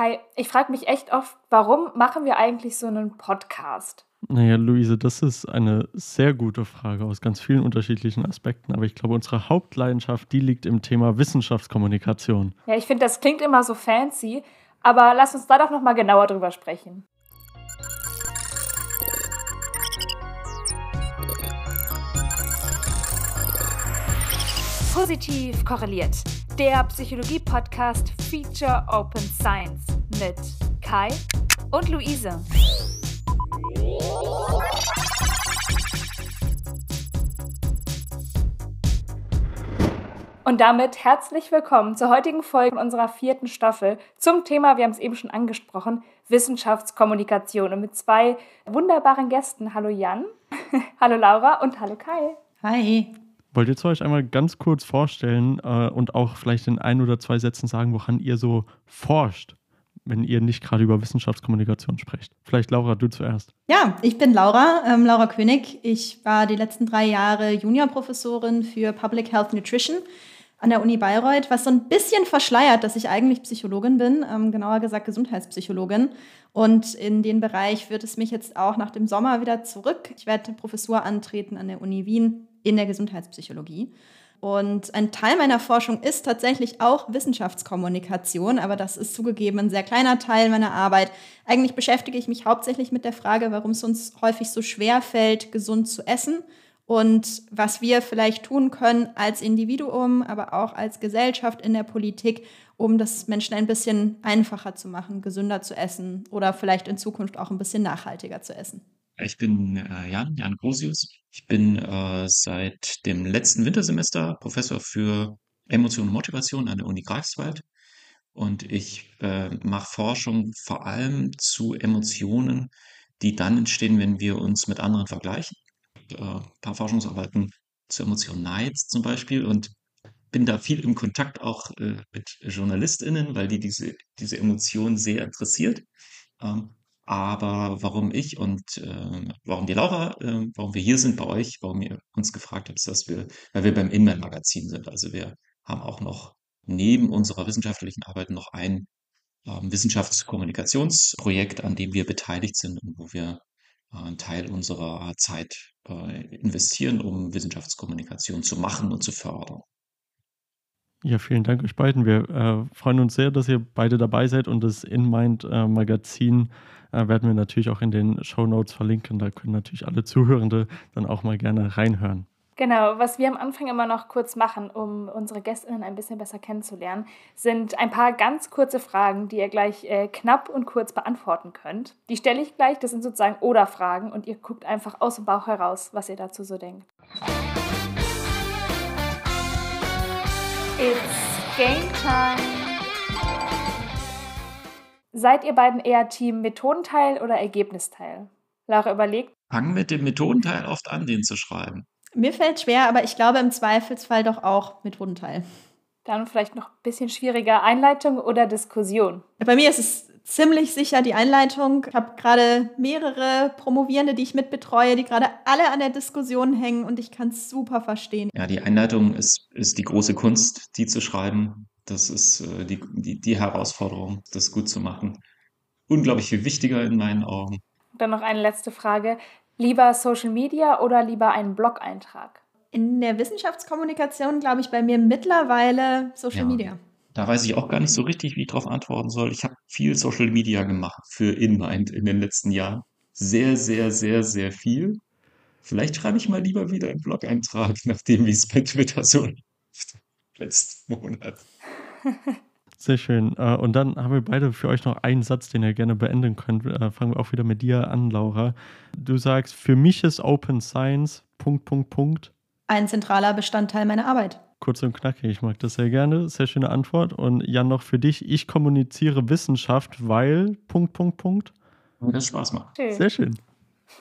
Kai, ich frage mich echt oft, warum machen wir eigentlich so einen Podcast? Naja, Luise, das ist eine sehr gute Frage aus ganz vielen unterschiedlichen Aspekten. Aber ich glaube, unsere Hauptleidenschaft, die liegt im Thema Wissenschaftskommunikation. Ja, ich finde, das klingt immer so fancy. Aber lass uns da doch nochmal genauer drüber sprechen. Positiv korreliert. Der Psychologie-Podcast Feature Open Science mit Kai und Luise. Und damit herzlich willkommen zur heutigen Folge unserer vierten Staffel zum Thema, wir haben es eben schon angesprochen, Wissenschaftskommunikation und mit zwei wunderbaren Gästen. Hallo Jan, hallo Laura und hallo Kai. Hi. Wollt ihr euch einmal ganz kurz vorstellen äh, und auch vielleicht in ein oder zwei Sätzen sagen, woran ihr so forscht? wenn ihr nicht gerade über Wissenschaftskommunikation sprecht. Vielleicht Laura, du zuerst. Ja, ich bin Laura, ähm, Laura König. Ich war die letzten drei Jahre Juniorprofessorin für Public Health Nutrition an der Uni Bayreuth, was so ein bisschen verschleiert, dass ich eigentlich Psychologin bin, ähm, genauer gesagt Gesundheitspsychologin. Und in den Bereich wird es mich jetzt auch nach dem Sommer wieder zurück. Ich werde Professur antreten an der Uni Wien in der Gesundheitspsychologie. Und ein Teil meiner Forschung ist tatsächlich auch Wissenschaftskommunikation, aber das ist zugegeben ein sehr kleiner Teil meiner Arbeit. Eigentlich beschäftige ich mich hauptsächlich mit der Frage, warum es uns häufig so schwer fällt, gesund zu essen und was wir vielleicht tun können als Individuum, aber auch als Gesellschaft in der Politik, um das Menschen ein bisschen einfacher zu machen, gesünder zu essen oder vielleicht in Zukunft auch ein bisschen nachhaltiger zu essen. Ich bin äh, Jan, Jan Grosius. Ich bin äh, seit dem letzten Wintersemester Professor für Emotion und Motivation an der Uni Greifswald. Und ich äh, mache Forschung vor allem zu Emotionen, die dann entstehen, wenn wir uns mit anderen vergleichen. Äh, ein paar Forschungsarbeiten zu Emotionen Neids zum Beispiel und bin da viel im Kontakt auch äh, mit JournalistInnen, weil die diese, diese Emotionen sehr interessiert. Ähm, aber warum ich und äh, warum die Laura, äh, warum wir hier sind bei euch, warum ihr uns gefragt habt, ist, dass wir, weil wir beim Inman-Magazin sind. Also wir haben auch noch neben unserer wissenschaftlichen Arbeit noch ein ähm, Wissenschaftskommunikationsprojekt, an dem wir beteiligt sind und wo wir äh, einen Teil unserer Zeit äh, investieren, um Wissenschaftskommunikation zu machen und zu fördern. Ja, vielen Dank euch beiden. Wir äh, freuen uns sehr, dass ihr beide dabei seid und das InMind-Magazin äh, werden wir natürlich auch in den Show Notes verlinken. Da können natürlich alle Zuhörende dann auch mal gerne reinhören. Genau, was wir am Anfang immer noch kurz machen, um unsere Gästinnen ein bisschen besser kennenzulernen, sind ein paar ganz kurze Fragen, die ihr gleich äh, knapp und kurz beantworten könnt. Die stelle ich gleich, das sind sozusagen Oder-Fragen und ihr guckt einfach aus dem Bauch heraus, was ihr dazu so denkt. It's game time. Seid ihr beiden eher Team Methodenteil oder Ergebnisteil? Laura überlegt. Fang mit dem Methodenteil oft an, den zu schreiben. Mir fällt schwer, aber ich glaube im Zweifelsfall doch auch Methodenteil. Dann vielleicht noch ein bisschen schwieriger Einleitung oder Diskussion. Bei mir ist es ziemlich sicher die Einleitung. Ich habe gerade mehrere Promovierende, die ich mitbetreue, die gerade alle an der Diskussion hängen und ich kann es super verstehen. Ja, die Einleitung ist, ist die große Kunst, die zu schreiben. Das ist äh, die, die, die Herausforderung, das gut zu machen. Unglaublich viel wichtiger in meinen Augen. Dann noch eine letzte Frage. Lieber Social Media oder lieber einen Blog-Eintrag? In der Wissenschaftskommunikation glaube ich bei mir mittlerweile Social ja. Media. Da weiß ich auch gar nicht so richtig, wie ich darauf antworten soll. Ich habe viel Social Media gemacht für InMind in den letzten Jahren. Sehr, sehr, sehr, sehr viel. Vielleicht schreibe ich mal lieber wieder einen Blog-Eintrag, nachdem wie es bei Twitter so letzten Monat. Sehr schön. Äh, und dann haben wir beide für euch noch einen Satz, den ihr gerne beenden könnt. Äh, fangen wir auch wieder mit dir an, Laura. Du sagst, für mich ist Open Science Punkt, Punkt, Punkt. Ein zentraler Bestandteil meiner Arbeit kurz und knackig. Ich mag das sehr gerne. Sehr schöne Antwort. Und Jan, noch für dich. Ich kommuniziere Wissenschaft, weil. Punkt, Punkt, Punkt. Das Spaß macht. Schön. Sehr schön.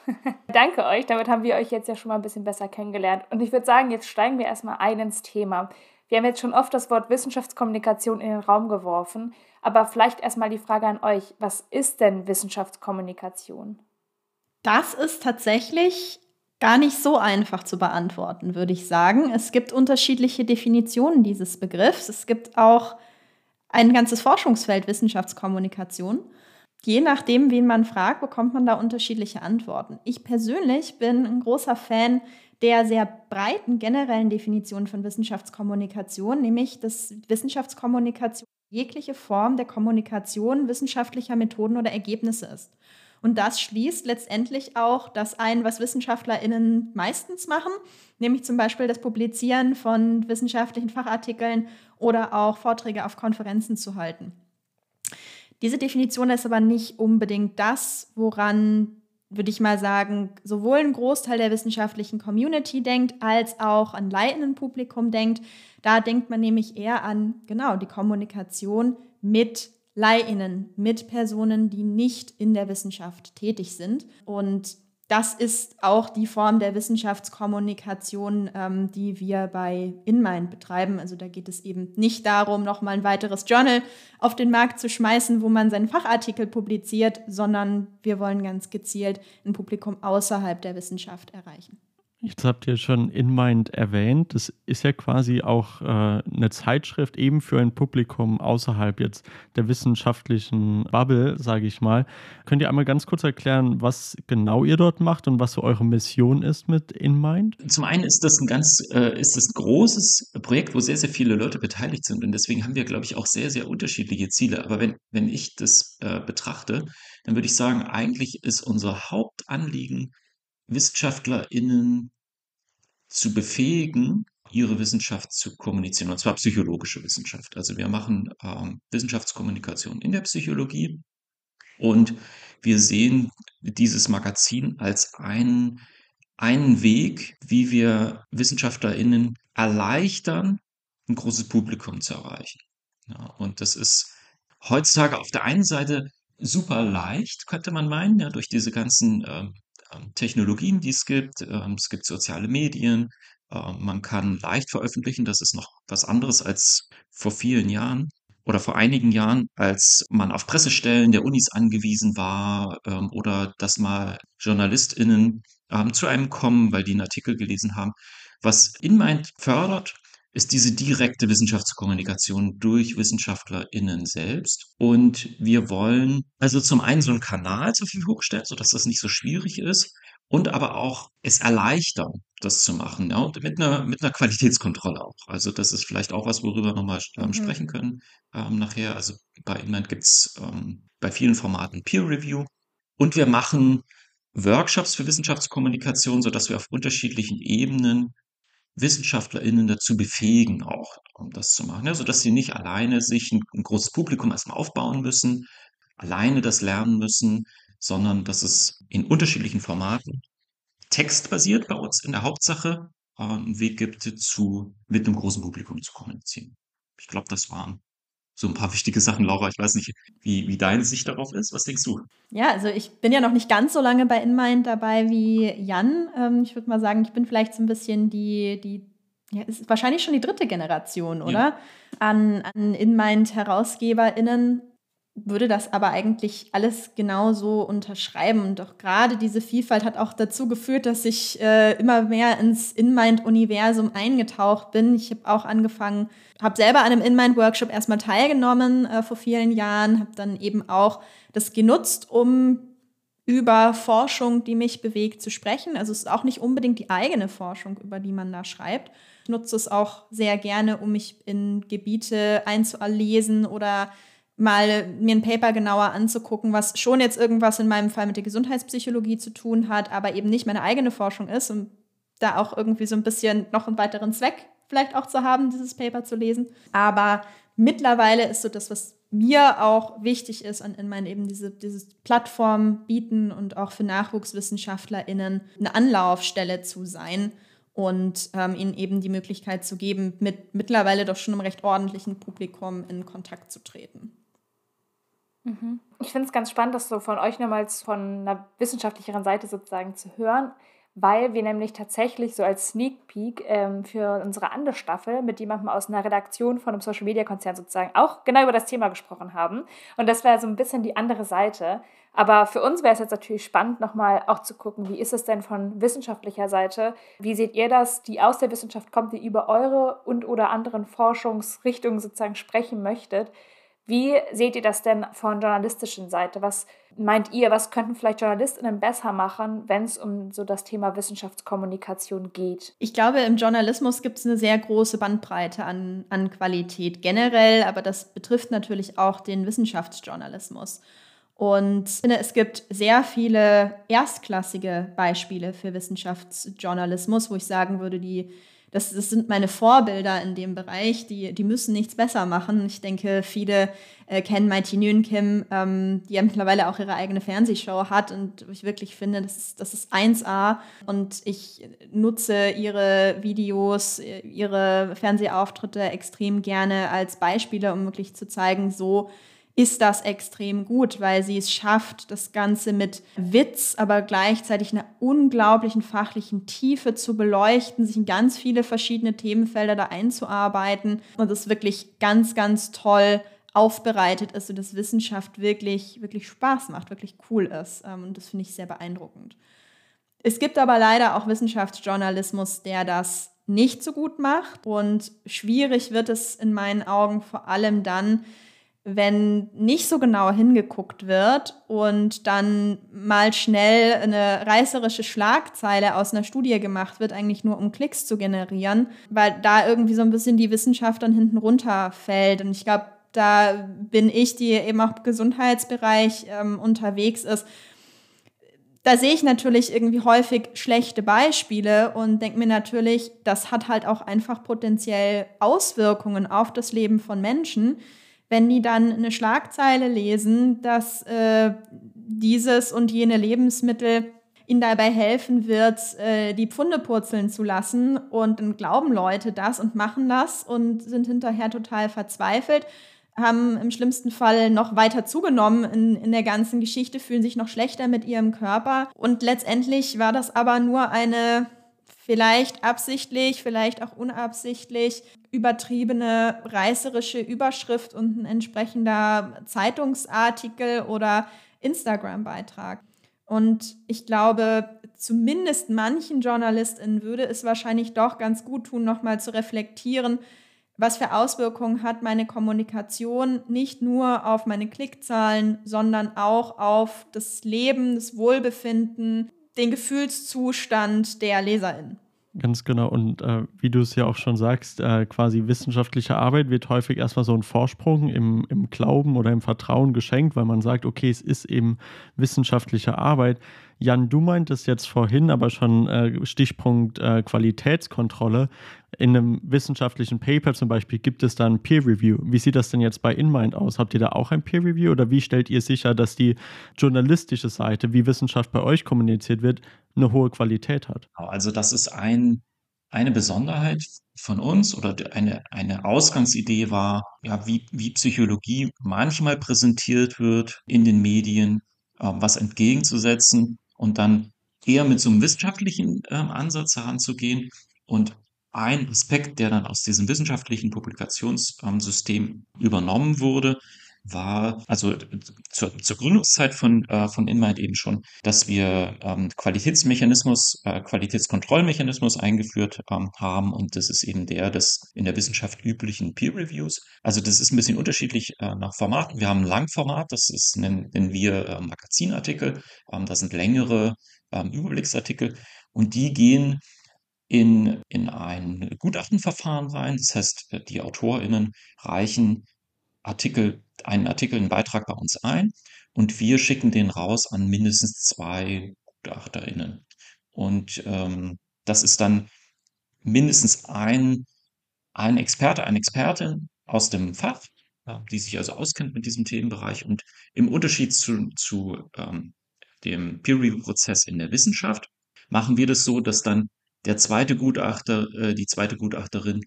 Danke euch. Damit haben wir euch jetzt ja schon mal ein bisschen besser kennengelernt. Und ich würde sagen, jetzt steigen wir erstmal ein ins Thema. Wir haben jetzt schon oft das Wort Wissenschaftskommunikation in den Raum geworfen. Aber vielleicht erstmal die Frage an euch: Was ist denn Wissenschaftskommunikation? Das ist tatsächlich gar nicht so einfach zu beantworten, würde ich sagen. Es gibt unterschiedliche Definitionen dieses Begriffs. Es gibt auch ein ganzes Forschungsfeld Wissenschaftskommunikation. Je nachdem, wen man fragt, bekommt man da unterschiedliche Antworten. Ich persönlich bin ein großer Fan der sehr breiten generellen Definition von Wissenschaftskommunikation, nämlich dass Wissenschaftskommunikation jegliche Form der Kommunikation wissenschaftlicher Methoden oder Ergebnisse ist. Und das schließt letztendlich auch das ein, was WissenschaftlerInnen meistens machen, nämlich zum Beispiel das Publizieren von wissenschaftlichen Fachartikeln oder auch Vorträge auf Konferenzen zu halten. Diese Definition ist aber nicht unbedingt das, woran würde ich mal sagen, sowohl ein Großteil der wissenschaftlichen Community denkt, als auch an leitenden Publikum denkt. Da denkt man nämlich eher an, genau, die Kommunikation mit LeihInnen, mit Personen, die nicht in der Wissenschaft tätig sind. Und das ist auch die Form der Wissenschaftskommunikation, ähm, die wir bei InMind betreiben. Also da geht es eben nicht darum, nochmal ein weiteres Journal auf den Markt zu schmeißen, wo man seinen Fachartikel publiziert, sondern wir wollen ganz gezielt ein Publikum außerhalb der Wissenschaft erreichen. Jetzt habt ihr schon InMind erwähnt. Das ist ja quasi auch äh, eine Zeitschrift eben für ein Publikum außerhalb jetzt der wissenschaftlichen Bubble, sage ich mal. Könnt ihr einmal ganz kurz erklären, was genau ihr dort macht und was so eure Mission ist mit InMind? Zum einen ist das ein ganz, äh, ist das ein großes Projekt, wo sehr, sehr viele Leute beteiligt sind und deswegen haben wir, glaube ich, auch sehr, sehr unterschiedliche Ziele. Aber wenn, wenn ich das äh, betrachte, dann würde ich sagen, eigentlich ist unser Hauptanliegen, WissenschaftlerInnen zu befähigen, ihre Wissenschaft zu kommunizieren, und zwar psychologische Wissenschaft. Also wir machen ähm, Wissenschaftskommunikation in der Psychologie und wir sehen dieses Magazin als einen, einen Weg, wie wir WissenschaftlerInnen erleichtern, ein großes Publikum zu erreichen. Ja, und das ist heutzutage auf der einen Seite super leicht, könnte man meinen, ja, durch diese ganzen ähm, Technologien, die es gibt. Ähm, es gibt soziale Medien. Ähm, man kann leicht veröffentlichen. Das ist noch was anderes als vor vielen Jahren oder vor einigen Jahren, als man auf Pressestellen der Unis angewiesen war oder dass mal JournalistInnen zu einem kommen, weil die einen Artikel gelesen haben. Was InMind fördert, ist diese direkte Wissenschaftskommunikation durch WissenschaftlerInnen selbst. Und wir wollen also zum einen so einen Kanal zur Verfügung stellen, sodass das nicht so schwierig ist und aber auch es erleichtern, das zu machen, ja, und mit einer, mit einer Qualitätskontrolle auch. Also das ist vielleicht auch was, worüber wir nochmal ähm, mhm. sprechen können ähm, nachher. Also bei Inland gibt es ähm, bei vielen Formaten Peer Review und wir machen Workshops für Wissenschaftskommunikation, sodass wir auf unterschiedlichen Ebenen WissenschaftlerInnen dazu befähigen, auch um das zu machen, ja, sodass sie nicht alleine sich ein, ein großes Publikum erstmal aufbauen müssen, alleine das lernen müssen, sondern dass es in unterschiedlichen Formaten textbasiert bei uns in der Hauptsache äh, einen Weg gibt, zu, mit einem großen Publikum zu kommunizieren. Ich glaube, das waren so ein paar wichtige Sachen, Laura. Ich weiß nicht, wie, wie deine Sicht darauf ist. Was denkst du? Ja, also ich bin ja noch nicht ganz so lange bei InMind dabei wie Jan. Ähm, ich würde mal sagen, ich bin vielleicht so ein bisschen die, die ja, ist wahrscheinlich schon die dritte Generation, oder? Ja. An, an InMind-HerausgeberInnen würde das aber eigentlich alles genauso unterschreiben. Auch gerade diese Vielfalt hat auch dazu geführt, dass ich äh, immer mehr ins InMind-Universum eingetaucht bin. Ich habe auch angefangen, habe selber an einem InMind-Workshop erstmal teilgenommen äh, vor vielen Jahren, habe dann eben auch das genutzt, um über Forschung, die mich bewegt, zu sprechen. Also es ist auch nicht unbedingt die eigene Forschung, über die man da schreibt. Ich nutze es auch sehr gerne, um mich in Gebiete einzulesen oder mal mir ein Paper genauer anzugucken, was schon jetzt irgendwas in meinem Fall mit der Gesundheitspsychologie zu tun hat, aber eben nicht meine eigene Forschung ist, um da auch irgendwie so ein bisschen noch einen weiteren Zweck vielleicht auch zu haben, dieses Paper zu lesen. Aber mittlerweile ist so das, was mir auch wichtig ist, an in meinen eben diese dieses Plattform bieten und auch für NachwuchswissenschaftlerInnen eine Anlaufstelle zu sein und ähm, ihnen eben die Möglichkeit zu geben, mit mittlerweile doch schon einem recht ordentlichen Publikum in Kontakt zu treten. Mhm. Ich finde es ganz spannend, das so von euch nochmals von einer wissenschaftlicheren Seite sozusagen zu hören, weil wir nämlich tatsächlich so als Sneak Peek ähm, für unsere andere Staffel mit jemandem aus einer Redaktion von einem Social Media Konzern sozusagen auch genau über das Thema gesprochen haben. Und das wäre so ein bisschen die andere Seite. Aber für uns wäre es jetzt natürlich spannend, nochmal auch zu gucken, wie ist es denn von wissenschaftlicher Seite? Wie seht ihr das, die aus der Wissenschaft kommt, die über eure und oder anderen Forschungsrichtungen sozusagen sprechen möchtet? Wie seht ihr das denn von journalistischen Seite? Was meint ihr, was könnten vielleicht JournalistInnen besser machen, wenn es um so das Thema Wissenschaftskommunikation geht? Ich glaube, im Journalismus gibt es eine sehr große Bandbreite an, an Qualität generell, aber das betrifft natürlich auch den Wissenschaftsjournalismus. Und ich finde, es gibt sehr viele erstklassige Beispiele für Wissenschaftsjournalismus, wo ich sagen würde, die das, das sind meine Vorbilder in dem Bereich, die, die müssen nichts besser machen. Ich denke, viele äh, kennen Mighty Nguyen Kim, ähm, die ja mittlerweile auch ihre eigene Fernsehshow hat und ich wirklich finde, das ist, das ist 1A und ich nutze ihre Videos, ihre Fernsehauftritte extrem gerne als Beispiele, um wirklich zu zeigen, so ist das extrem gut, weil sie es schafft, das Ganze mit Witz, aber gleichzeitig einer unglaublichen fachlichen Tiefe zu beleuchten, sich in ganz viele verschiedene Themenfelder da einzuarbeiten und es wirklich ganz, ganz toll aufbereitet ist und das Wissenschaft wirklich, wirklich Spaß macht, wirklich cool ist. Ähm, und das finde ich sehr beeindruckend. Es gibt aber leider auch Wissenschaftsjournalismus, der das nicht so gut macht und schwierig wird es in meinen Augen vor allem dann, wenn nicht so genau hingeguckt wird und dann mal schnell eine reißerische Schlagzeile aus einer Studie gemacht wird, eigentlich nur um Klicks zu generieren, weil da irgendwie so ein bisschen die Wissenschaft dann hinten runterfällt. Und ich glaube, da bin ich, die eben auch im Gesundheitsbereich ähm, unterwegs ist, da sehe ich natürlich irgendwie häufig schlechte Beispiele und denke mir natürlich, das hat halt auch einfach potenziell Auswirkungen auf das Leben von Menschen wenn die dann eine Schlagzeile lesen, dass äh, dieses und jene Lebensmittel ihnen dabei helfen wird, äh, die Pfunde purzeln zu lassen. Und dann glauben Leute das und machen das und sind hinterher total verzweifelt, haben im schlimmsten Fall noch weiter zugenommen in, in der ganzen Geschichte, fühlen sich noch schlechter mit ihrem Körper. Und letztendlich war das aber nur eine vielleicht absichtlich, vielleicht auch unabsichtlich übertriebene reißerische Überschrift und ein entsprechender Zeitungsartikel oder Instagram-Beitrag. Und ich glaube, zumindest manchen JournalistInnen würde es wahrscheinlich doch ganz gut tun, nochmal zu reflektieren, was für Auswirkungen hat meine Kommunikation nicht nur auf meine Klickzahlen, sondern auch auf das Leben, das Wohlbefinden, den Gefühlszustand der LeserInnen. Ganz genau. Und äh, wie du es ja auch schon sagst, äh, quasi wissenschaftliche Arbeit wird häufig erstmal so ein Vorsprung im, im Glauben oder im Vertrauen geschenkt, weil man sagt, okay, es ist eben wissenschaftliche Arbeit. Jan, du meintest jetzt vorhin aber schon äh, Stichpunkt äh, Qualitätskontrolle. In einem wissenschaftlichen Paper zum Beispiel gibt es dann Peer Review. Wie sieht das denn jetzt bei InMind aus? Habt ihr da auch ein Peer Review oder wie stellt ihr sicher, dass die journalistische Seite, wie Wissenschaft bei euch kommuniziert wird, eine hohe Qualität hat? Also das ist ein, eine Besonderheit von uns oder eine, eine Ausgangsidee war, ja, wie, wie Psychologie manchmal präsentiert wird in den Medien, äh, was entgegenzusetzen und dann eher mit so einem wissenschaftlichen äh, Ansatz heranzugehen. Und ein Aspekt, der dann aus diesem wissenschaftlichen Publikationssystem ähm, übernommen wurde, war, also zur, zur Gründungszeit von, äh, von InMind eben schon, dass wir ähm, Qualitätsmechanismus, äh, Qualitätskontrollmechanismus eingeführt ähm, haben und das ist eben der des in der Wissenschaft üblichen Peer Reviews. Also das ist ein bisschen unterschiedlich äh, nach Formaten. Wir haben ein Langformat, das ist, nennen, nennen wir äh, Magazinartikel, ähm, das sind längere ähm, Überblicksartikel und die gehen in, in ein Gutachtenverfahren rein. Das heißt, die AutorInnen reichen Artikel, einen Artikel, einen Beitrag bei uns ein und wir schicken den raus an mindestens zwei GutachterInnen. Und ähm, das ist dann mindestens ein, ein Experte, eine Expertin aus dem Fach, die sich also auskennt mit diesem Themenbereich. Und im Unterschied zu, zu ähm, dem Peer-Review-Prozess in der Wissenschaft machen wir das so, dass dann der zweite Gutachter, äh, die zweite Gutachterin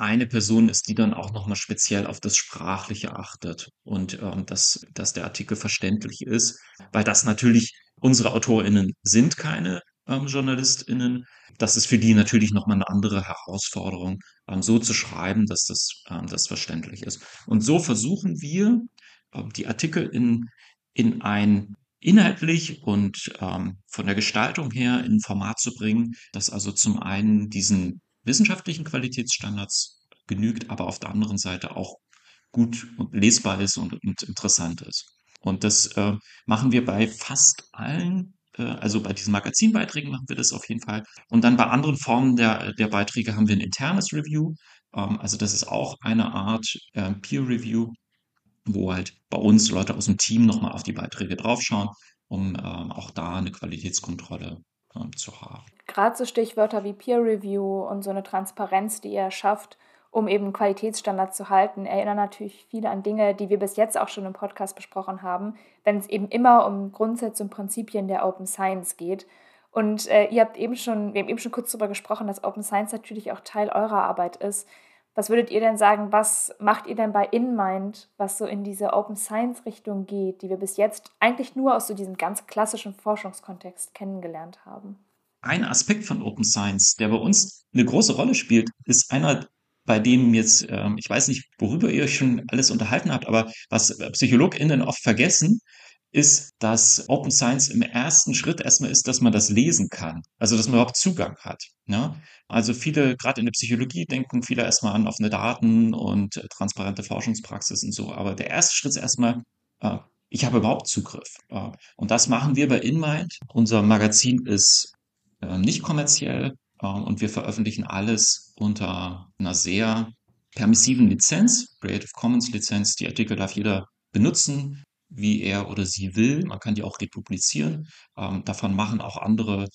eine Person ist, die dann auch nochmal speziell auf das Sprachliche achtet und ähm, dass, dass der Artikel verständlich ist, weil das natürlich unsere AutorInnen sind keine ähm, JournalistInnen. Das ist für die natürlich nochmal eine andere Herausforderung, ähm, so zu schreiben, dass das, ähm, das verständlich ist. Und so versuchen wir, ähm, die Artikel in, in ein inhaltlich und ähm, von der Gestaltung her in ein Format zu bringen, das also zum einen diesen wissenschaftlichen Qualitätsstandards genügt, aber auf der anderen Seite auch gut lesbar ist und, und interessant ist. Und das äh, machen wir bei fast allen, äh, also bei diesen Magazinbeiträgen machen wir das auf jeden Fall. Und dann bei anderen Formen der, der Beiträge haben wir ein internes Review. Ähm, also das ist auch eine Art äh, Peer Review, wo halt bei uns Leute aus dem Team nochmal auf die Beiträge draufschauen, um ähm, auch da eine Qualitätskontrolle ähm, zu haben. Gerade so Stichwörter wie Peer Review und so eine Transparenz, die ihr schafft, um eben Qualitätsstandards zu halten, erinnern natürlich viele an Dinge, die wir bis jetzt auch schon im Podcast besprochen haben, wenn es eben immer um Grundsätze und Prinzipien der Open Science geht. Und äh, ihr habt eben schon, wir haben eben schon kurz darüber gesprochen, dass Open Science natürlich auch Teil eurer Arbeit ist. Was würdet ihr denn sagen, was macht ihr denn bei InMind, was so in diese Open Science Richtung geht, die wir bis jetzt eigentlich nur aus so diesem ganz klassischen Forschungskontext kennengelernt haben? Ein Aspekt von Open Science, der bei uns eine große Rolle spielt, ist einer, bei dem jetzt, ähm, ich weiß nicht, worüber ihr euch schon alles unterhalten habt, aber was PsychologInnen oft vergessen, ist, dass Open Science im ersten Schritt erstmal ist, dass man das lesen kann. Also, dass man überhaupt Zugang hat. Ne? Also viele, gerade in der Psychologie, denken viele erstmal an offene Daten und äh, transparente Forschungspraxis und so. Aber der erste Schritt ist erstmal, äh, ich habe überhaupt Zugriff. Äh, und das machen wir bei InMind. Unser Magazin ist äh, nicht kommerziell äh, und wir veröffentlichen alles unter einer sehr permissiven Lizenz, Creative Commons Lizenz. Die Artikel darf jeder benutzen wie er oder sie will. Man kann die auch republizieren. Ähm, davon machen auch andere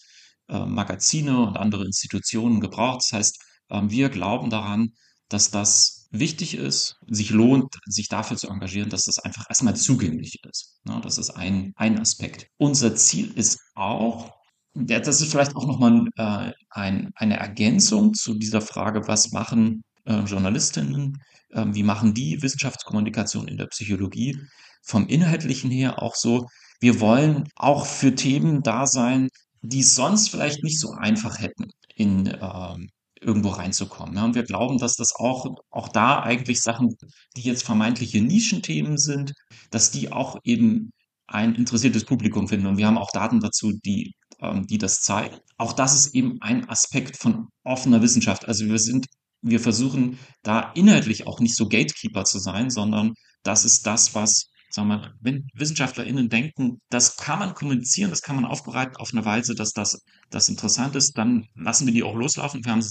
äh, Magazine und andere Institutionen Gebrauch. Das heißt, ähm, wir glauben daran, dass das wichtig ist, sich lohnt, sich dafür zu engagieren, dass das einfach erstmal zugänglich ist. Ne? Das ist ein, ein Aspekt. Unser Ziel ist auch, das ist vielleicht auch nochmal äh, ein, eine Ergänzung zu dieser Frage, was machen äh, Journalistinnen, äh, wie machen die Wissenschaftskommunikation in der Psychologie? Vom Inhaltlichen her auch so, wir wollen auch für Themen da sein, die sonst vielleicht nicht so einfach hätten, in ähm, irgendwo reinzukommen. Ja, und wir glauben, dass das auch, auch da eigentlich Sachen, die jetzt vermeintliche Nischenthemen sind, dass die auch eben ein interessiertes Publikum finden. Und wir haben auch Daten dazu, die, ähm, die das zeigen. Auch das ist eben ein Aspekt von offener Wissenschaft. Also wir sind, wir versuchen da inhaltlich auch nicht so Gatekeeper zu sein, sondern das ist das, was sagen wir, wenn WissenschaftlerInnen denken, das kann man kommunizieren, das kann man aufbereiten auf eine Weise, dass das, das interessant ist, dann lassen wir die auch loslaufen. Wir haben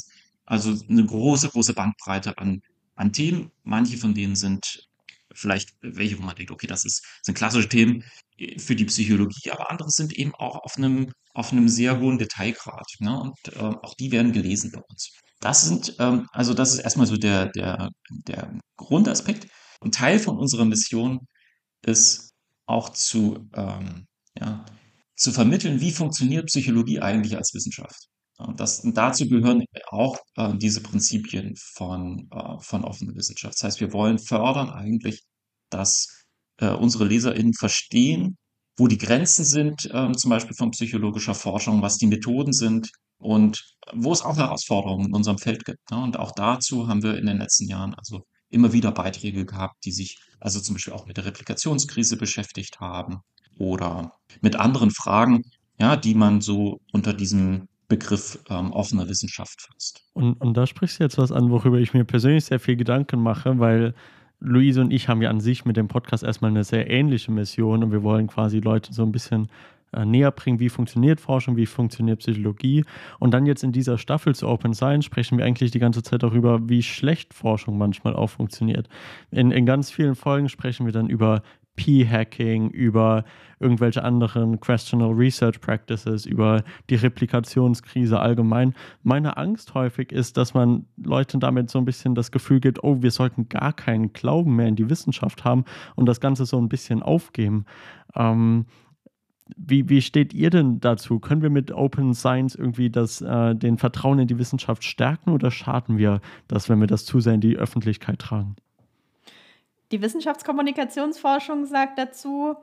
also eine große, große Bandbreite an, an Themen. Manche von denen sind vielleicht welche, wo man denkt, okay, das ist, sind klassische Themen für die Psychologie, aber andere sind eben auch auf einem, auf einem sehr hohen Detailgrad. Ne? Und äh, auch die werden gelesen bei uns. Das sind, ähm, also das ist erstmal so der, der, der Grundaspekt. Und Teil von unserer Mission ist auch zu, ähm, ja, zu vermitteln, wie funktioniert Psychologie eigentlich als Wissenschaft. Und, das, und dazu gehören auch äh, diese Prinzipien von, äh, von offener Wissenschaft. Das heißt, wir wollen fördern eigentlich, dass äh, unsere LeserInnen verstehen, wo die Grenzen sind, äh, zum Beispiel von psychologischer Forschung, was die Methoden sind und wo es auch Herausforderungen in unserem Feld gibt. Ne? Und auch dazu haben wir in den letzten Jahren also immer wieder Beiträge gehabt, die sich also zum Beispiel auch mit der Replikationskrise beschäftigt haben oder mit anderen Fragen, ja, die man so unter diesem Begriff ähm, offener Wissenschaft fasst. Und, und da sprichst du jetzt was an, worüber ich mir persönlich sehr viel Gedanken mache, weil Luise und ich haben ja an sich mit dem Podcast erstmal eine sehr ähnliche Mission und wir wollen quasi Leute so ein bisschen näher bringen, wie funktioniert Forschung, wie funktioniert Psychologie. Und dann jetzt in dieser Staffel zu Open Science sprechen wir eigentlich die ganze Zeit darüber, wie schlecht Forschung manchmal auch funktioniert. In, in ganz vielen Folgen sprechen wir dann über P-Hacking, über irgendwelche anderen Questional Research Practices, über die Replikationskrise allgemein. Meine Angst häufig ist, dass man Leuten damit so ein bisschen das Gefühl gibt, oh, wir sollten gar keinen Glauben mehr in die Wissenschaft haben und das Ganze so ein bisschen aufgeben. Ähm, wie, wie steht ihr denn dazu? Können wir mit Open Science irgendwie das, äh, den Vertrauen in die Wissenschaft stärken oder schaden wir das, wenn wir das zu sehr in die Öffentlichkeit tragen? Die Wissenschaftskommunikationsforschung sagt dazu,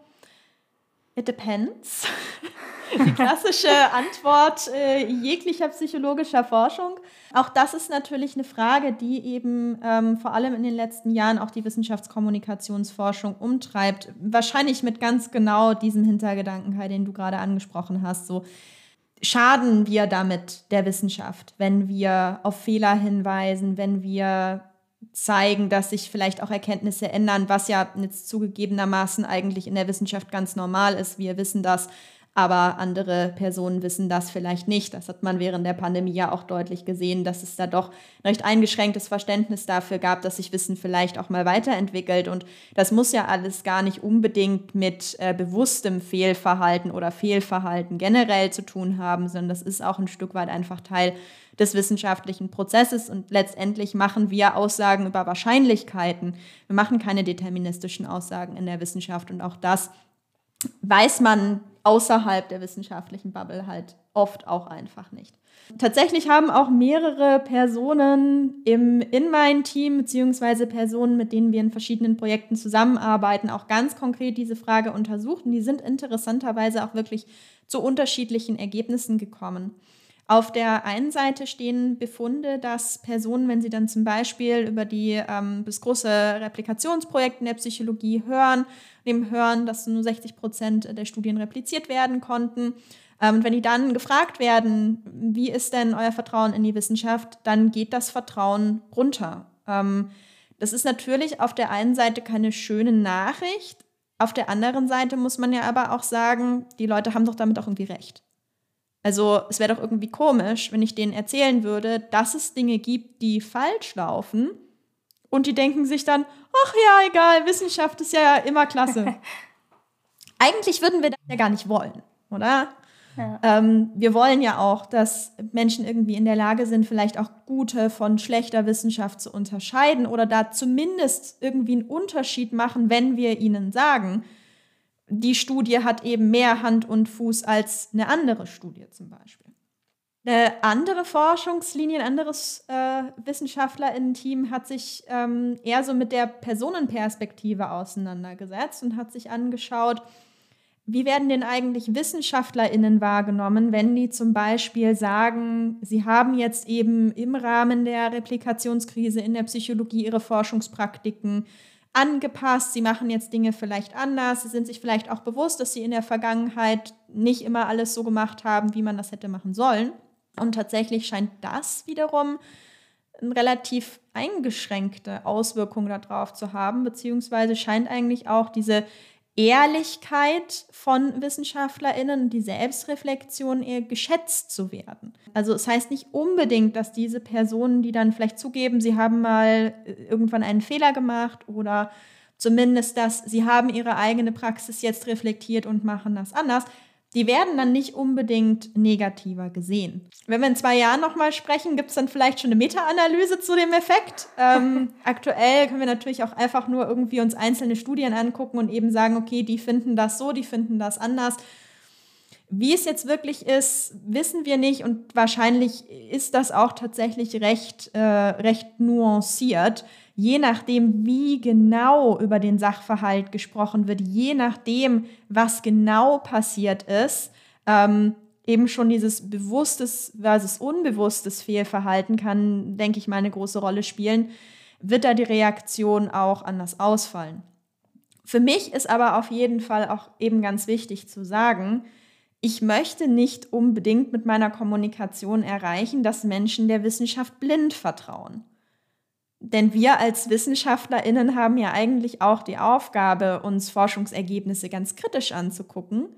it depends. Die klassische Antwort äh, jeglicher psychologischer Forschung. Auch das ist natürlich eine Frage, die eben ähm, vor allem in den letzten Jahren auch die Wissenschaftskommunikationsforschung umtreibt. Wahrscheinlich mit ganz genau diesem Hintergedanken, den du gerade angesprochen hast. So schaden wir damit der Wissenschaft, wenn wir auf Fehler hinweisen, wenn wir zeigen, dass sich vielleicht auch Erkenntnisse ändern, was ja jetzt zugegebenermaßen eigentlich in der Wissenschaft ganz normal ist. Wir wissen das aber andere Personen wissen das vielleicht nicht. Das hat man während der Pandemie ja auch deutlich gesehen, dass es da doch recht eingeschränktes Verständnis dafür gab, dass sich Wissen vielleicht auch mal weiterentwickelt. Und das muss ja alles gar nicht unbedingt mit äh, bewusstem Fehlverhalten oder Fehlverhalten generell zu tun haben, sondern das ist auch ein Stück weit einfach Teil des wissenschaftlichen Prozesses und letztendlich machen wir Aussagen über Wahrscheinlichkeiten. Wir machen keine deterministischen Aussagen in der Wissenschaft und auch das weiß man außerhalb der wissenschaftlichen Bubble halt oft auch einfach nicht. Tatsächlich haben auch mehrere Personen im in mein Team beziehungsweise Personen, mit denen wir in verschiedenen Projekten zusammenarbeiten, auch ganz konkret diese Frage untersucht und die sind interessanterweise auch wirklich zu unterschiedlichen Ergebnissen gekommen. Auf der einen Seite stehen Befunde, dass Personen, wenn sie dann zum Beispiel über die ähm, bis große Replikationsprojekte in der Psychologie hören, dem hören, dass nur 60 Prozent der Studien repliziert werden konnten. Ähm, und wenn die dann gefragt werden, wie ist denn euer Vertrauen in die Wissenschaft, dann geht das Vertrauen runter. Ähm, das ist natürlich auf der einen Seite keine schöne Nachricht. Auf der anderen Seite muss man ja aber auch sagen, die Leute haben doch damit auch irgendwie recht. Also es wäre doch irgendwie komisch, wenn ich denen erzählen würde, dass es Dinge gibt, die falsch laufen. Und die denken sich dann, ach ja, egal, Wissenschaft ist ja immer klasse. Eigentlich würden wir das ja gar nicht wollen, oder? Ja. Ähm, wir wollen ja auch, dass Menschen irgendwie in der Lage sind, vielleicht auch gute von schlechter Wissenschaft zu unterscheiden oder da zumindest irgendwie einen Unterschied machen, wenn wir ihnen sagen, die Studie hat eben mehr Hand und Fuß als eine andere Studie zum Beispiel. Eine andere Forschungslinie, ein anderes äh, WissenschaftlerInnen-Team hat sich ähm, eher so mit der Personenperspektive auseinandergesetzt und hat sich angeschaut, wie werden denn eigentlich WissenschaftlerInnen wahrgenommen, wenn die zum Beispiel sagen, sie haben jetzt eben im Rahmen der Replikationskrise in der Psychologie ihre Forschungspraktiken angepasst, sie machen jetzt Dinge vielleicht anders, sie sind sich vielleicht auch bewusst, dass sie in der Vergangenheit nicht immer alles so gemacht haben, wie man das hätte machen sollen. Und tatsächlich scheint das wiederum eine relativ eingeschränkte Auswirkung darauf zu haben, beziehungsweise scheint eigentlich auch diese Ehrlichkeit von WissenschaftlerInnen, die Selbstreflexion eher geschätzt zu werden. Also es heißt nicht unbedingt, dass diese Personen, die dann vielleicht zugeben, sie haben mal äh, irgendwann einen Fehler gemacht oder zumindest, dass sie haben ihre eigene Praxis jetzt reflektiert und machen das anders, die werden dann nicht unbedingt negativer gesehen. Wenn wir in zwei Jahren nochmal sprechen, gibt es dann vielleicht schon eine Meta-Analyse zu dem Effekt. Ähm, aktuell können wir natürlich auch einfach nur irgendwie uns einzelne Studien angucken und eben sagen, okay, die finden das so, die finden das anders. Wie es jetzt wirklich ist, wissen wir nicht und wahrscheinlich ist das auch tatsächlich recht, äh, recht nuanciert je nachdem, wie genau über den Sachverhalt gesprochen wird, je nachdem, was genau passiert ist, ähm, eben schon dieses bewusstes versus unbewusstes Fehlverhalten kann, denke ich mal, eine große Rolle spielen, wird da die Reaktion auch anders ausfallen. Für mich ist aber auf jeden Fall auch eben ganz wichtig zu sagen, ich möchte nicht unbedingt mit meiner Kommunikation erreichen, dass Menschen der Wissenschaft blind vertrauen. Denn wir als WissenschaftlerInnen haben ja eigentlich auch die Aufgabe, uns Forschungsergebnisse ganz kritisch anzugucken.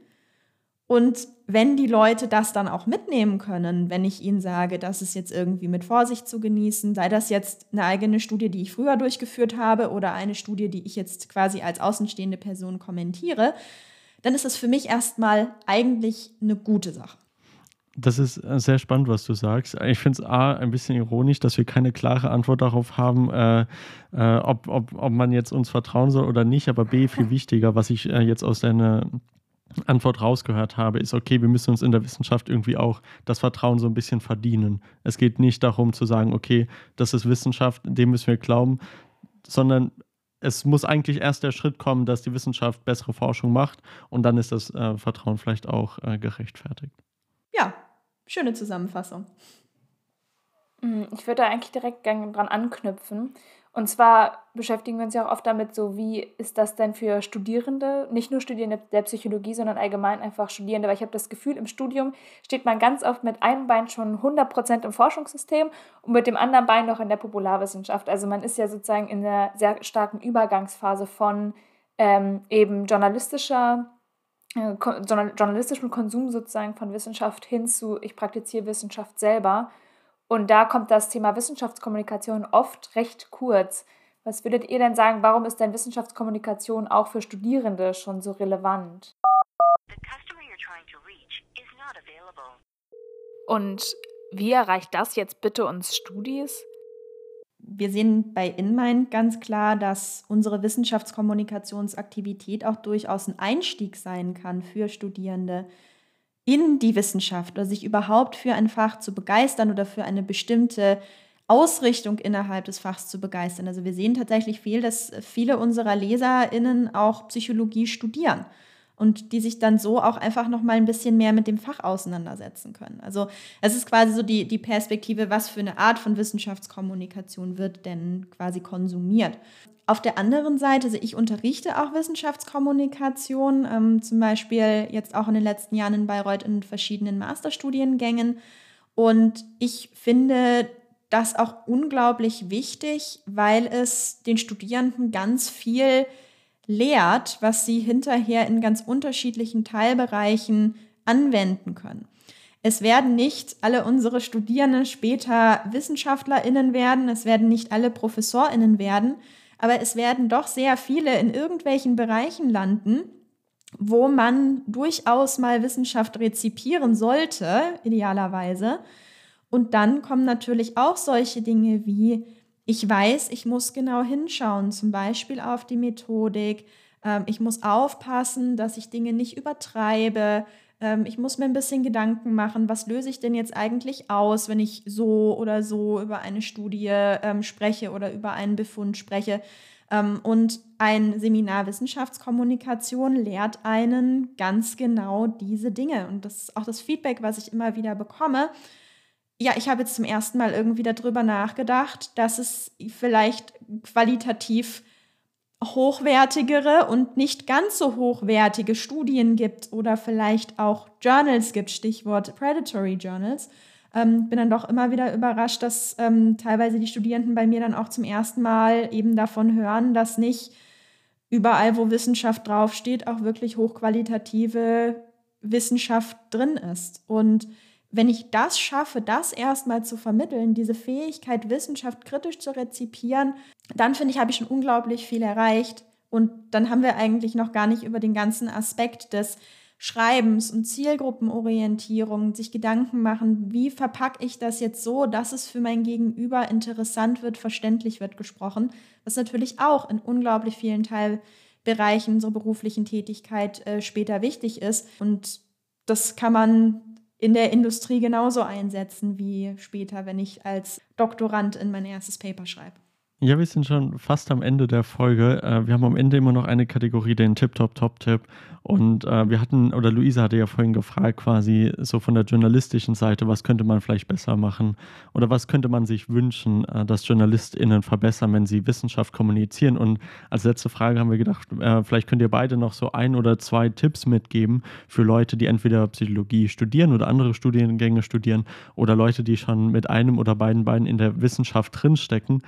Und wenn die Leute das dann auch mitnehmen können, wenn ich ihnen sage, das ist jetzt irgendwie mit Vorsicht zu genießen, sei das jetzt eine eigene Studie, die ich früher durchgeführt habe oder eine Studie, die ich jetzt quasi als außenstehende Person kommentiere, dann ist das für mich erstmal eigentlich eine gute Sache. Das ist äh, sehr spannend, was du sagst. Ich finde es A, ein bisschen ironisch, dass wir keine klare Antwort darauf haben, äh, äh, ob, ob, ob man jetzt uns vertrauen soll oder nicht. Aber B, viel wichtiger, was ich äh, jetzt aus deiner Antwort rausgehört habe, ist, okay, wir müssen uns in der Wissenschaft irgendwie auch das Vertrauen so ein bisschen verdienen. Es geht nicht darum zu sagen, okay, das ist Wissenschaft, dem müssen wir glauben, sondern es muss eigentlich erst der Schritt kommen, dass die Wissenschaft bessere Forschung macht und dann ist das äh, Vertrauen vielleicht auch äh, gerechtfertigt. Schöne Zusammenfassung. Hm, ich würde da eigentlich direkt dran anknüpfen. Und zwar beschäftigen wir uns ja auch oft damit, so wie ist das denn für Studierende, nicht nur Studierende der Psychologie, sondern allgemein einfach Studierende, weil ich habe das Gefühl, im Studium steht man ganz oft mit einem Bein schon 100% im Forschungssystem und mit dem anderen Bein noch in der Popularwissenschaft. Also man ist ja sozusagen in einer sehr starken Übergangsphase von ähm, eben journalistischer äh, journalistischem Konsum sozusagen von Wissenschaft hin zu, ich praktiziere Wissenschaft selber. Und da kommt das Thema Wissenschaftskommunikation oft recht kurz. Was würdet ihr denn sagen, warum ist denn Wissenschaftskommunikation auch für Studierende schon so relevant? Und wie erreicht das jetzt bitte uns Studis? Wir sehen bei InMind ganz klar, dass unsere Wissenschaftskommunikationsaktivität auch durchaus ein Einstieg sein kann für Studierende in die Wissenschaft oder sich überhaupt für ein Fach zu begeistern oder für eine bestimmte Ausrichtung innerhalb des Fachs zu begeistern. Also wir sehen tatsächlich viel, dass viele unserer Leserinnen auch Psychologie studieren und die sich dann so auch einfach noch mal ein bisschen mehr mit dem Fach auseinandersetzen können. Also es ist quasi so die, die Perspektive, was für eine Art von Wissenschaftskommunikation wird denn quasi konsumiert. Auf der anderen Seite, also ich unterrichte auch Wissenschaftskommunikation, ähm, zum Beispiel jetzt auch in den letzten Jahren in Bayreuth in verschiedenen Masterstudiengängen. Und ich finde das auch unglaublich wichtig, weil es den Studierenden ganz viel lehrt, was sie hinterher in ganz unterschiedlichen Teilbereichen anwenden können. Es werden nicht alle unsere Studierenden später Wissenschaftlerinnen werden, es werden nicht alle Professorinnen werden, aber es werden doch sehr viele in irgendwelchen Bereichen landen, wo man durchaus mal Wissenschaft rezipieren sollte, idealerweise. Und dann kommen natürlich auch solche Dinge wie, ich weiß, ich muss genau hinschauen, zum Beispiel auf die Methodik. Ähm, ich muss aufpassen, dass ich Dinge nicht übertreibe. Ähm, ich muss mir ein bisschen Gedanken machen, was löse ich denn jetzt eigentlich aus, wenn ich so oder so über eine Studie ähm, spreche oder über einen Befund spreche. Und ein Seminar Wissenschaftskommunikation lehrt einen ganz genau diese Dinge. Und das ist auch das Feedback, was ich immer wieder bekomme. Ja, ich habe jetzt zum ersten Mal irgendwie darüber nachgedacht, dass es vielleicht qualitativ hochwertigere und nicht ganz so hochwertige Studien gibt oder vielleicht auch Journals gibt, Stichwort Predatory Journals. Ähm, bin dann doch immer wieder überrascht, dass ähm, teilweise die Studierenden bei mir dann auch zum ersten Mal eben davon hören, dass nicht überall, wo Wissenschaft draufsteht, auch wirklich hochqualitative Wissenschaft drin ist. Und wenn ich das schaffe, das erstmal zu vermitteln, diese Fähigkeit, Wissenschaft kritisch zu rezipieren, dann finde ich, habe ich schon unglaublich viel erreicht. Und dann haben wir eigentlich noch gar nicht über den ganzen Aspekt des Schreibens und Zielgruppenorientierung sich Gedanken machen, wie verpacke ich das jetzt so, dass es für mein Gegenüber interessant wird, verständlich wird gesprochen, was natürlich auch in unglaublich vielen Teilbereichen unserer beruflichen Tätigkeit äh, später wichtig ist. Und das kann man in der Industrie genauso einsetzen wie später, wenn ich als Doktorand in mein erstes Paper schreibe. Ja, wir sind schon fast am Ende der Folge. Äh, wir haben am Ende immer noch eine Kategorie, den Tip-Top-Top-Tipp. Und äh, wir hatten, oder Luisa hatte ja vorhin gefragt, quasi so von der journalistischen Seite, was könnte man vielleicht besser machen? Oder was könnte man sich wünschen, äh, dass JournalistInnen verbessern, wenn sie Wissenschaft kommunizieren? Und als letzte Frage haben wir gedacht, vielleicht könnt ihr beide noch so ein oder zwei Tipps mitgeben für Leute, die entweder Psychologie studieren oder andere Studiengänge studieren oder Leute, die schon mit einem oder beiden Beinen in der Wissenschaft drinstecken.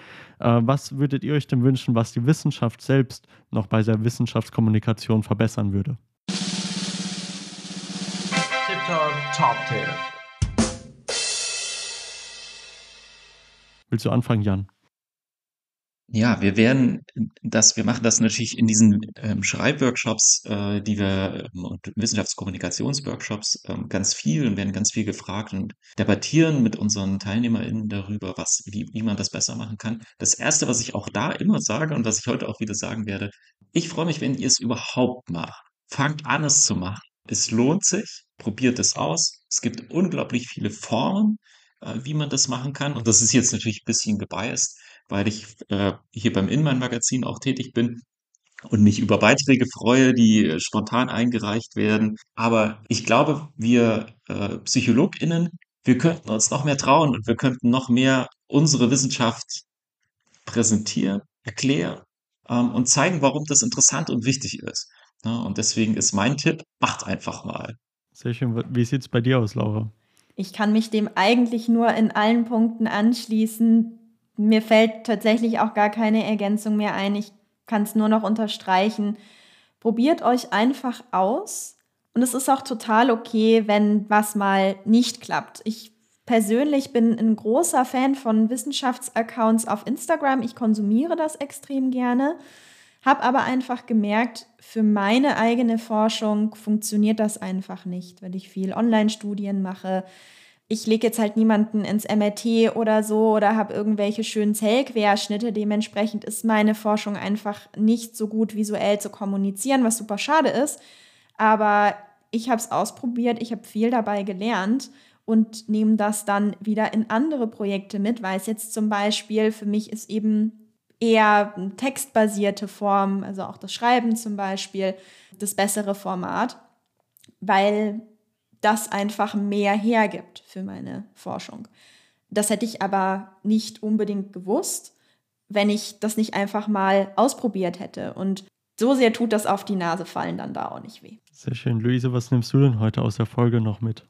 Was würdet ihr euch denn wünschen, was die Wissenschaft selbst noch bei der Wissenschaftskommunikation verbessern würde? Top Tier. Willst du anfangen, Jan? Ja, wir werden das, wir machen das natürlich in diesen ähm, Schreibworkshops, äh, die wir ähm, und Wissenschaftskommunikationsworkshops ähm, ganz viel und werden ganz viel gefragt und debattieren mit unseren TeilnehmerInnen darüber, was, wie, wie man das besser machen kann. Das erste, was ich auch da immer sage und was ich heute auch wieder sagen werde, ich freue mich, wenn ihr es überhaupt macht. Fangt an, es zu machen. Es lohnt sich, probiert es aus. Es gibt unglaublich viele Formen, äh, wie man das machen kann. Und das ist jetzt natürlich ein bisschen gebiased, weil ich äh, hier beim Inman-Magazin auch tätig bin und mich über Beiträge freue, die spontan eingereicht werden. Aber ich glaube, wir äh, PsychologInnen wir könnten uns noch mehr trauen und wir könnten noch mehr unsere Wissenschaft präsentieren, erklären ähm, und zeigen, warum das interessant und wichtig ist. Ja, und deswegen ist mein Tipp, macht einfach mal. Sehr schön. Wie sieht es bei dir aus, Laura? Ich kann mich dem eigentlich nur in allen Punkten anschließen. Mir fällt tatsächlich auch gar keine Ergänzung mehr ein. Ich kann es nur noch unterstreichen. Probiert euch einfach aus. Und es ist auch total okay, wenn was mal nicht klappt. Ich persönlich bin ein großer Fan von Wissenschaftsaccounts auf Instagram. Ich konsumiere das extrem gerne, habe aber einfach gemerkt, für meine eigene Forschung funktioniert das einfach nicht, weil ich viel Online-Studien mache. Ich lege jetzt halt niemanden ins MRT oder so oder habe irgendwelche schönen Zellquerschnitte. Dementsprechend ist meine Forschung einfach nicht so gut visuell zu kommunizieren, was super schade ist. Aber ich habe es ausprobiert, ich habe viel dabei gelernt und nehme das dann wieder in andere Projekte mit, weil es jetzt zum Beispiel für mich ist eben eher textbasierte Form, also auch das Schreiben zum Beispiel, das bessere Format, weil das einfach mehr hergibt für meine Forschung. Das hätte ich aber nicht unbedingt gewusst, wenn ich das nicht einfach mal ausprobiert hätte. Und so sehr tut das auf die Nase fallen dann da auch nicht weh. Sehr schön. Luise, was nimmst du denn heute aus der Folge noch mit?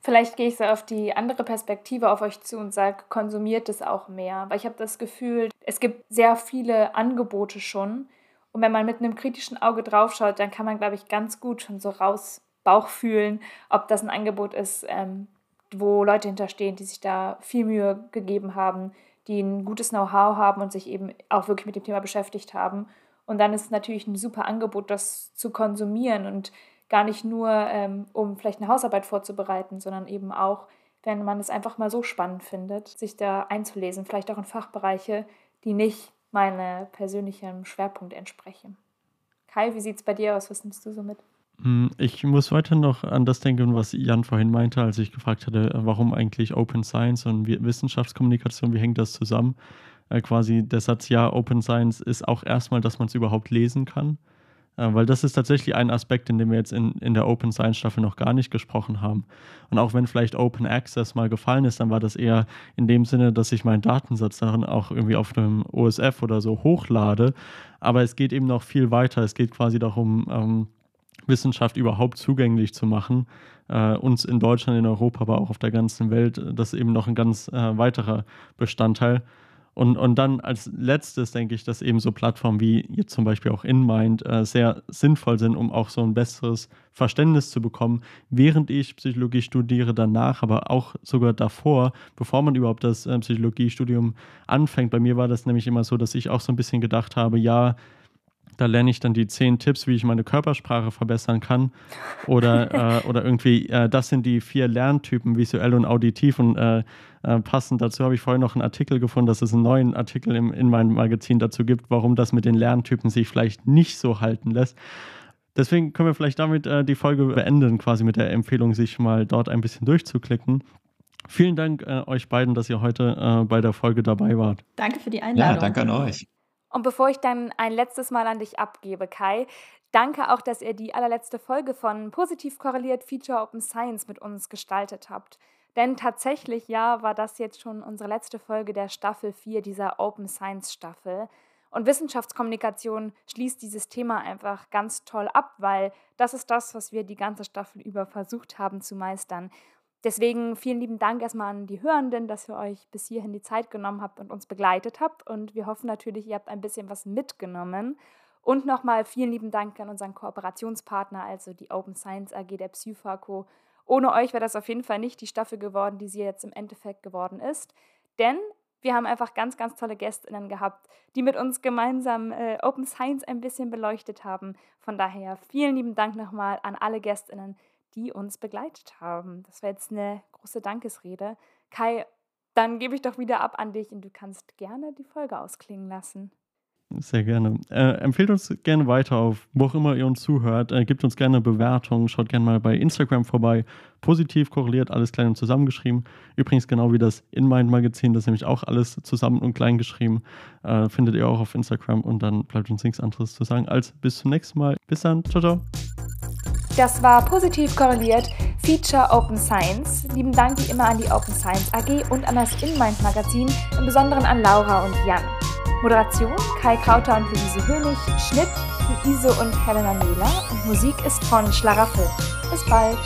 Vielleicht gehe ich so auf die andere Perspektive auf euch zu und sage, konsumiert es auch mehr. Weil ich habe das Gefühl, es gibt sehr viele Angebote schon. Und wenn man mit einem kritischen Auge draufschaut, dann kann man, glaube ich, ganz gut schon so raus Bauch fühlen, ob das ein Angebot ist, ähm, wo Leute hinterstehen, die sich da viel Mühe gegeben haben, die ein gutes Know-how haben und sich eben auch wirklich mit dem Thema beschäftigt haben. Und dann ist es natürlich ein super Angebot, das zu konsumieren und gar nicht nur, ähm, um vielleicht eine Hausarbeit vorzubereiten, sondern eben auch, wenn man es einfach mal so spannend findet, sich da einzulesen, vielleicht auch in Fachbereiche, die nicht meinem persönlichen Schwerpunkt entsprechen. Kai, wie sieht es bei dir aus? Was nimmst du so mit? Hm, ich muss weiter noch an das denken, was Jan vorhin meinte, als ich gefragt hatte, warum eigentlich Open Science und Wissenschaftskommunikation, wie hängt das zusammen? Äh, quasi der Satz, ja, Open Science ist auch erstmal, dass man es überhaupt lesen kann. Äh, weil das ist tatsächlich ein Aspekt, in dem wir jetzt in, in der Open Science Staffel noch gar nicht gesprochen haben. Und auch wenn vielleicht Open Access mal gefallen ist, dann war das eher in dem Sinne, dass ich meinen Datensatz darin auch irgendwie auf einem OSF oder so hochlade. Aber es geht eben noch viel weiter. Es geht quasi darum, ähm, Wissenschaft überhaupt zugänglich zu machen. Äh, uns in Deutschland, in Europa, aber auch auf der ganzen Welt. Das ist eben noch ein ganz äh, weiterer Bestandteil. Und, und dann als letztes denke ich, dass eben so Plattformen wie jetzt zum Beispiel auch InMind äh, sehr sinnvoll sind, um auch so ein besseres Verständnis zu bekommen, während ich Psychologie studiere, danach, aber auch sogar davor, bevor man überhaupt das äh, Psychologiestudium anfängt. Bei mir war das nämlich immer so, dass ich auch so ein bisschen gedacht habe, ja, da lerne ich dann die zehn Tipps, wie ich meine Körpersprache verbessern kann. Oder, äh, oder irgendwie, äh, das sind die vier Lerntypen, visuell und auditiv. Und äh, äh, passend dazu habe ich vorhin noch einen Artikel gefunden, dass es einen neuen Artikel im, in meinem Magazin dazu gibt, warum das mit den Lerntypen sich vielleicht nicht so halten lässt. Deswegen können wir vielleicht damit äh, die Folge beenden, quasi mit der Empfehlung, sich mal dort ein bisschen durchzuklicken. Vielen Dank äh, euch beiden, dass ihr heute bei der Folge dabei wart. Danke für die Einladung. Ja, danke an euch. Und bevor ich dann ein letztes Mal an dich abgebe, Kai, danke auch, dass ihr die allerletzte Folge von Positiv korreliert Feature Open Science mit uns gestaltet habt. Denn tatsächlich, ja, war das jetzt schon unsere letzte Folge der Staffel 4 dieser Open Science Staffel. Und Wissenschaftskommunikation schließt dieses Thema einfach ganz toll ab, weil das ist das, was wir die ganze Staffel über versucht haben zu meistern. Deswegen vielen lieben Dank erstmal an die Hörenden, dass ihr euch bis hierhin die Zeit genommen habt und uns begleitet habt. Und wir hoffen natürlich, ihr habt ein bisschen was mitgenommen. Und nochmal vielen lieben Dank an unseren Kooperationspartner, also die Open Science AG der Psyphaco. Ohne euch wäre das auf jeden Fall nicht die Staffel geworden, die sie jetzt im Endeffekt geworden ist. Denn wir haben einfach ganz, ganz tolle GästInnen gehabt, die mit uns gemeinsam äh, Open Science ein bisschen beleuchtet haben. Von daher vielen lieben Dank nochmal an alle GästInnen, die uns begleitet haben. Das war jetzt eine große Dankesrede. Kai, dann gebe ich doch wieder ab an dich und du kannst gerne die Folge ausklingen lassen. Sehr gerne. Äh, empfehlt uns gerne weiter auf, wo auch immer ihr uns zuhört. Äh, gebt uns gerne Bewertungen. Schaut gerne mal bei Instagram vorbei. Positiv korreliert, alles klein und zusammengeschrieben. Übrigens genau wie das InMind-Magazin, das ist nämlich auch alles zusammen und klein geschrieben. Äh, findet ihr auch auf Instagram und dann bleibt uns nichts anderes zu sagen als bis zum nächsten Mal. Bis dann. Ciao, ciao. Das war positiv korreliert Feature Open Science. Lieben Dank wie immer an die Open Science AG und an das InMind Magazin, im Besonderen an Laura und Jan. Moderation Kai Krauter und Luise Hönig, Schnitt Luise und Helena Mähler und Musik ist von Schlaraffel. Bis bald!